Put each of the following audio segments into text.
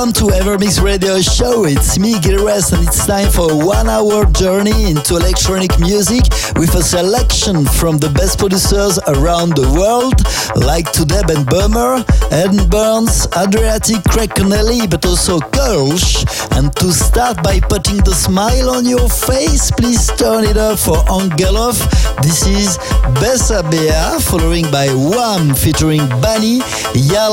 welcome to Evermix Radio Show. It's me, Gil Everest, and it's time for a one hour journey into electronic music with a selection from the best producers around the world, like Tube and Berger, Ed Burns, Adriatique, Craig Connelly, but also Kölsch. And to start by putting the smile on your face, please turn it up for Angelov. This is Bessa Bea, following by Wham featuring Bunny, Ya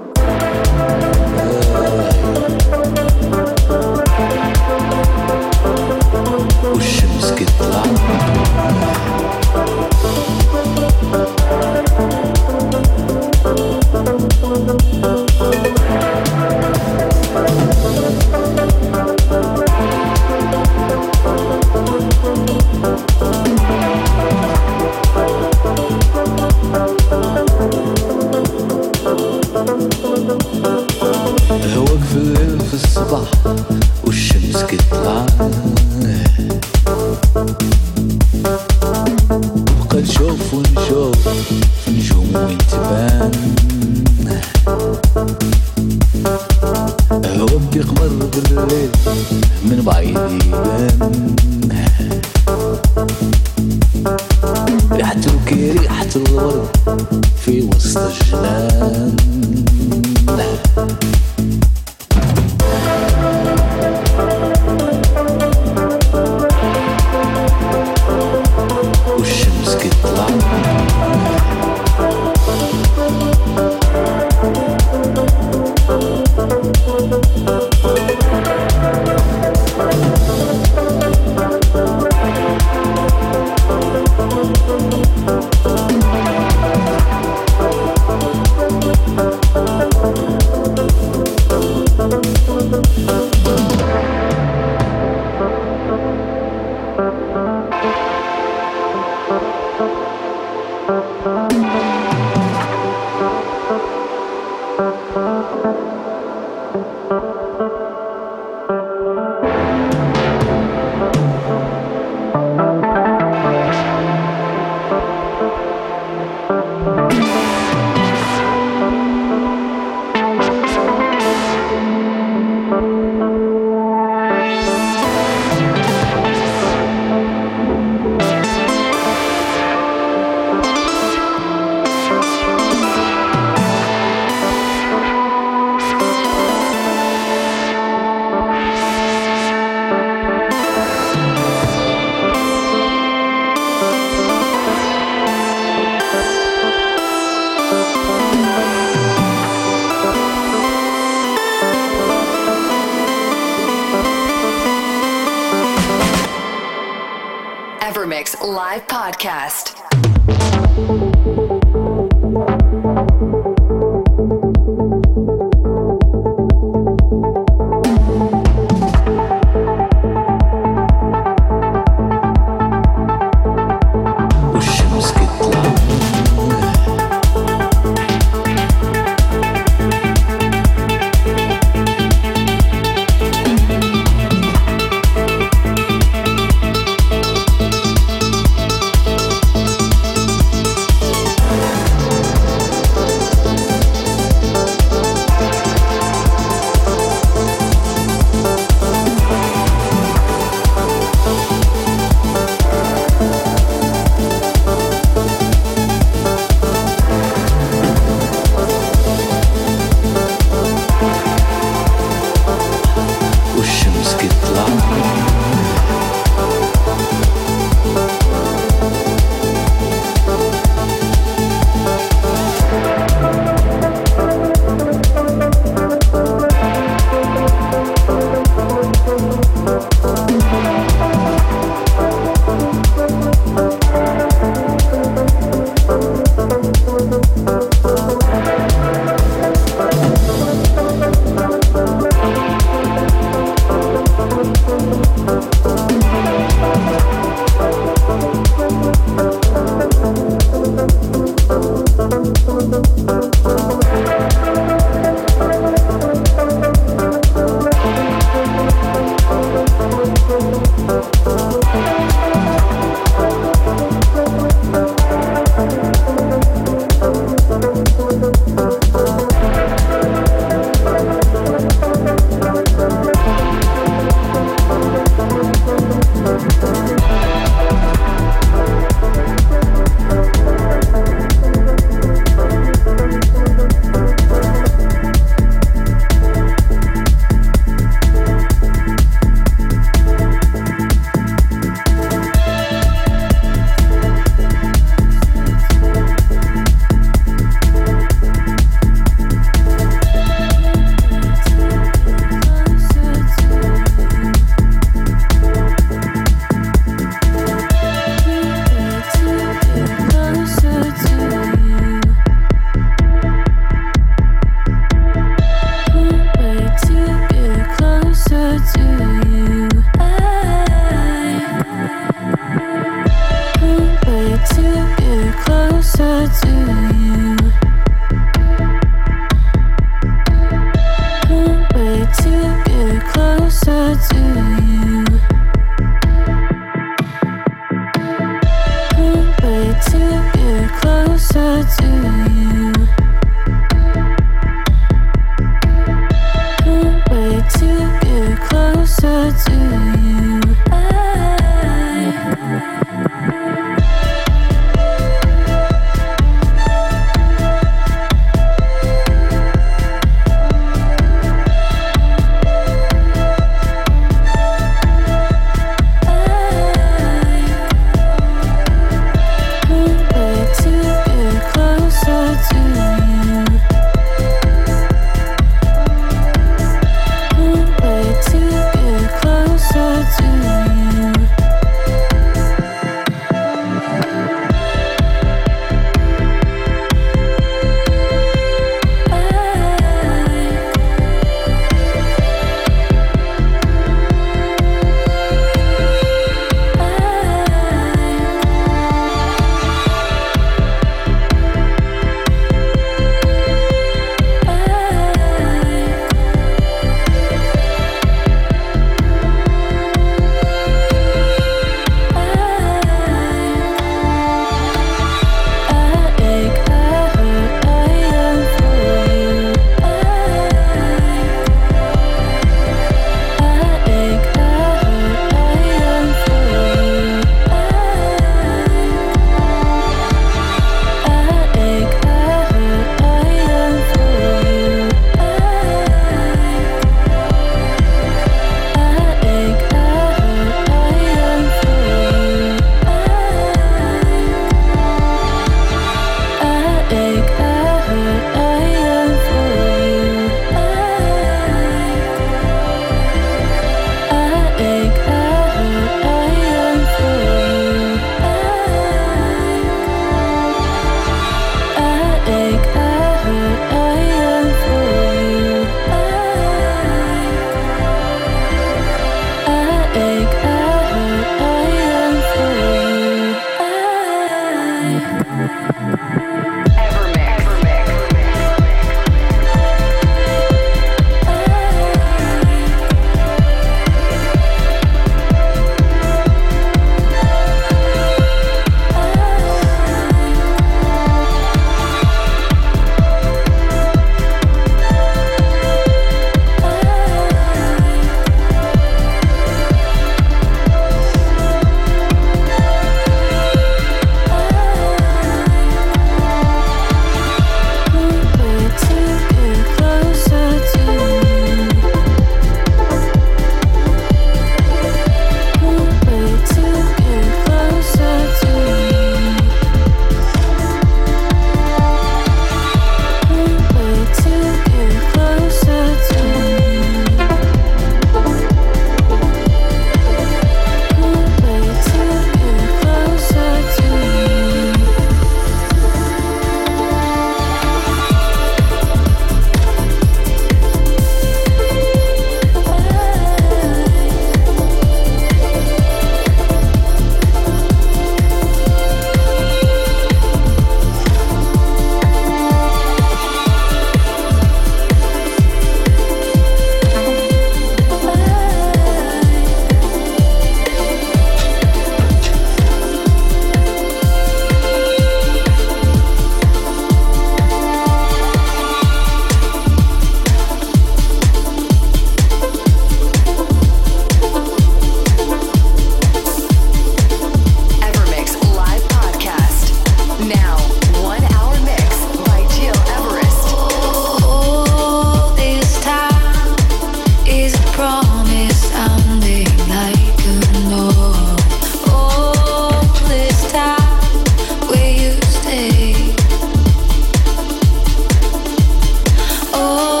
Oh.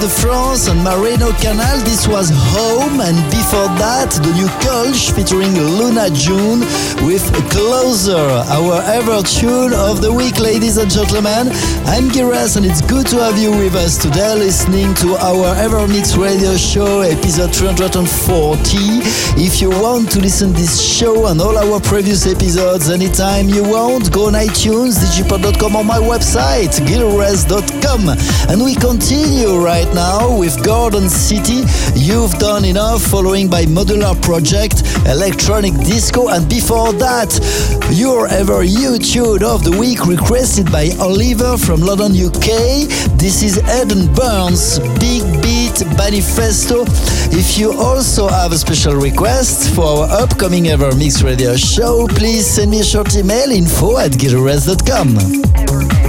De France and Marino Canal. This was Home, and before that, the new Kölsch featuring Luna June with a Closer, our ever tune of the week, ladies and gentlemen. I'm Gil Everest, and it's good to have you with us today, listening to our Ever Mix radio show, episode 340. If you want to listen this show and all our previous episodes anytime you want, go on iTunes, digipod.com, or my website, gileverest.com. And we continue right now with Garden City. You've done enough, following by Modular Project, Electronic Disco, and before that, your ever YouTube of the week requested by Oliver from London, UK. This is Eden Burns, Big Beat Manifesto. If you also have a special request for our upcoming Ever Mix Radio show, please send me a short email info at gileverest.com.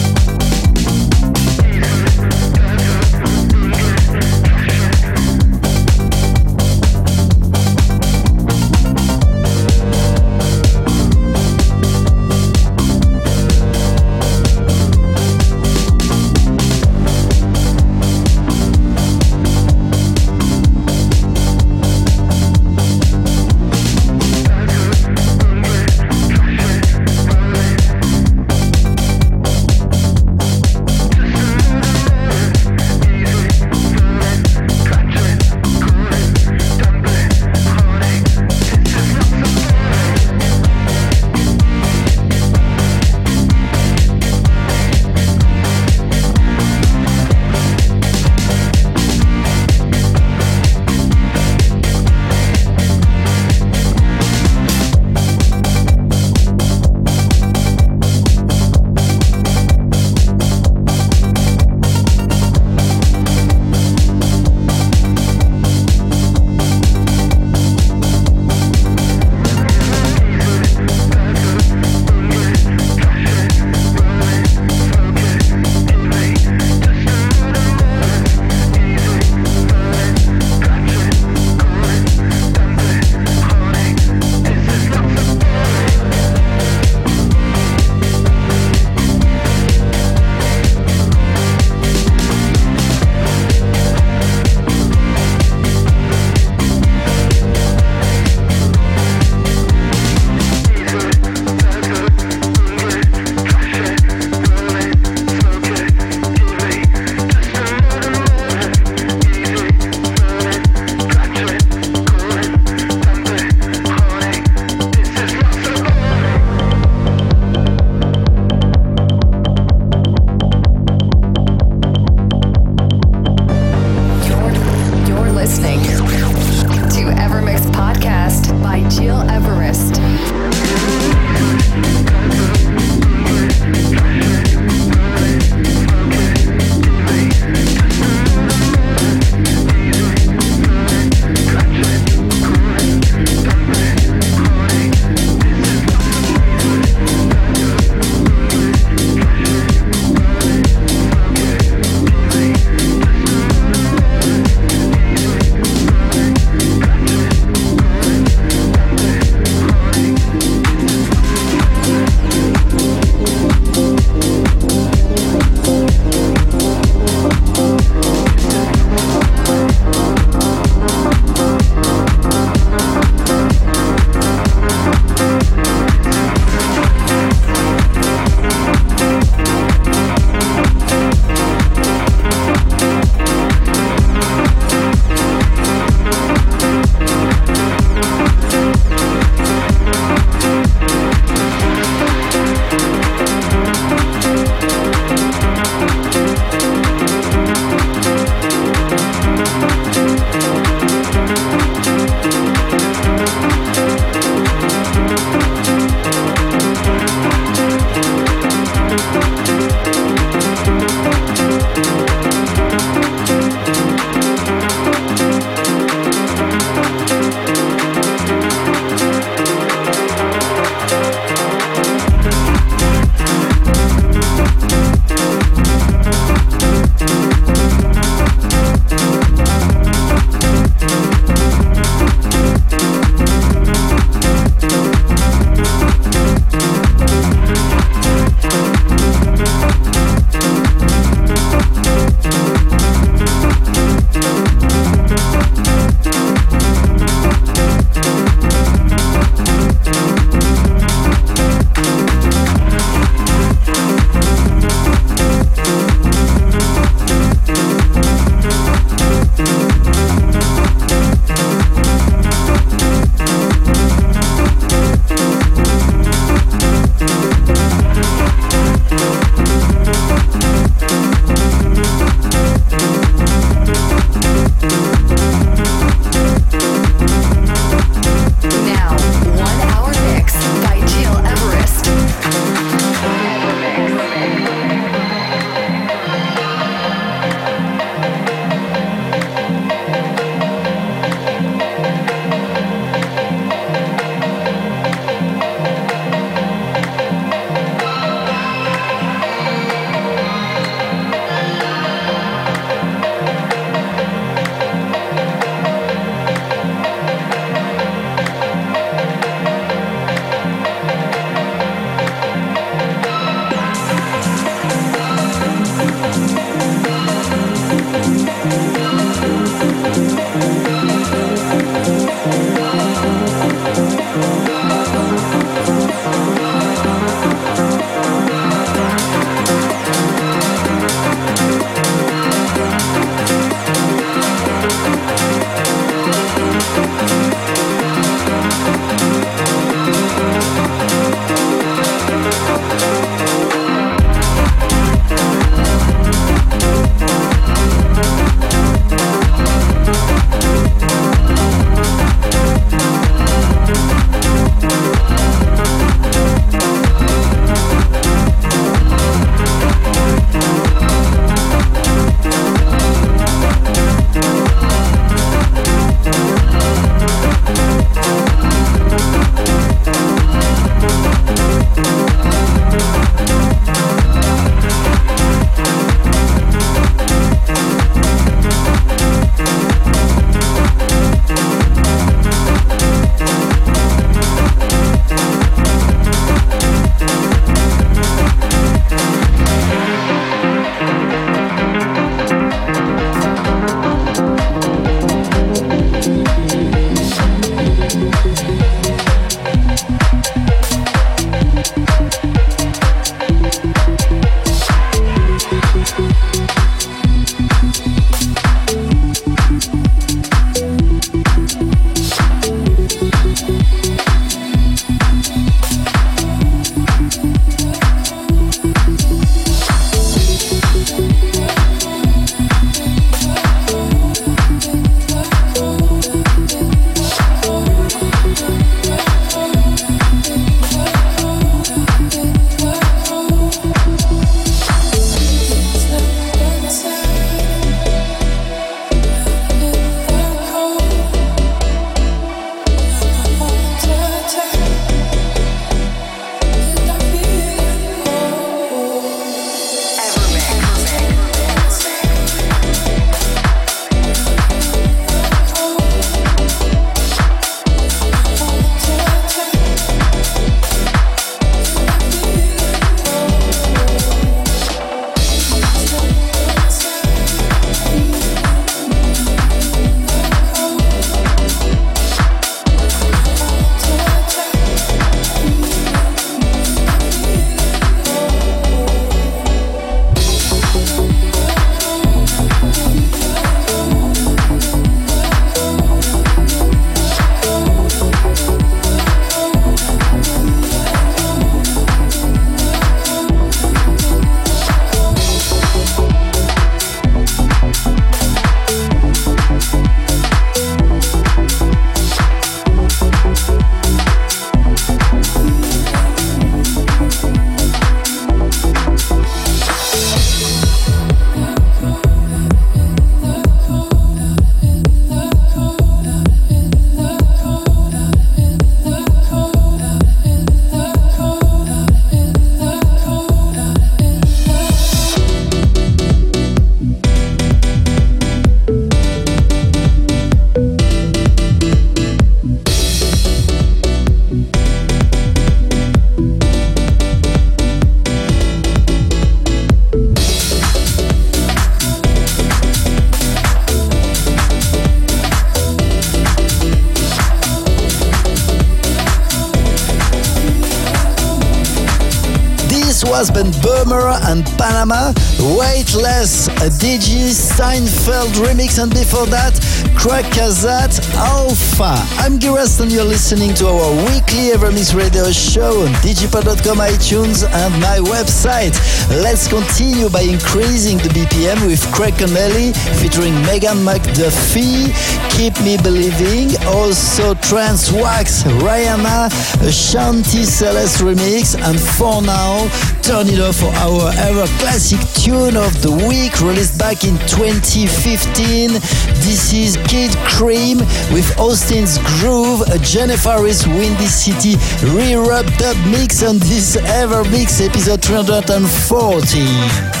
Weightless, a DG Steinfeld remix, and before that, Craig Kazat, Alpha. I'm Giras and you're listening to our weekly EverMix radio show on digipod.com, iTunes, and my website. Let's continue by increasing the BPM with Craig Connelly featuring Megan McDuffie, Keep Me Believing, also Trance Wax, Rihanna, Shanti Celeste remix, and for now, turn it off for our ever classic tune of the week released back in 2015. This is Kid Crème with Austin's Groove, a Jennifer Harris Windy City re-rubbed up mix on this EverMix episode 340.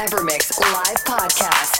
EverMix Live Podcast.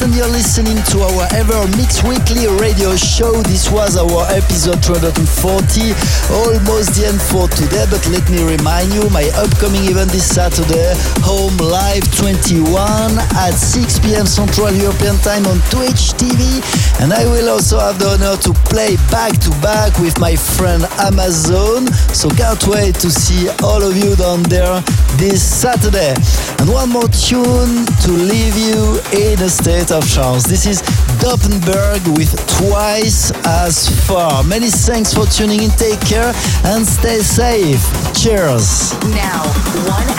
And you're listening to our EverMix Weekly radio show. This was our episode 240. Almost the end for today, but let me remind you my upcoming event this Saturday, Home Live 21 at 6 p.m. Central European Time on Twitch TV. And I will also have the honor to play back to back with my friend Amazon. So can't wait to see all of you down there this Saturday. And one more tune to leave you in a state of trance. This is Doppenberg with Twice as Far. Many thanks for tuning in. Take care and stay safe. Cheers. Now, one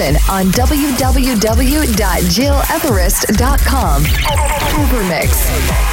information on www.gileverest.com. Evermix.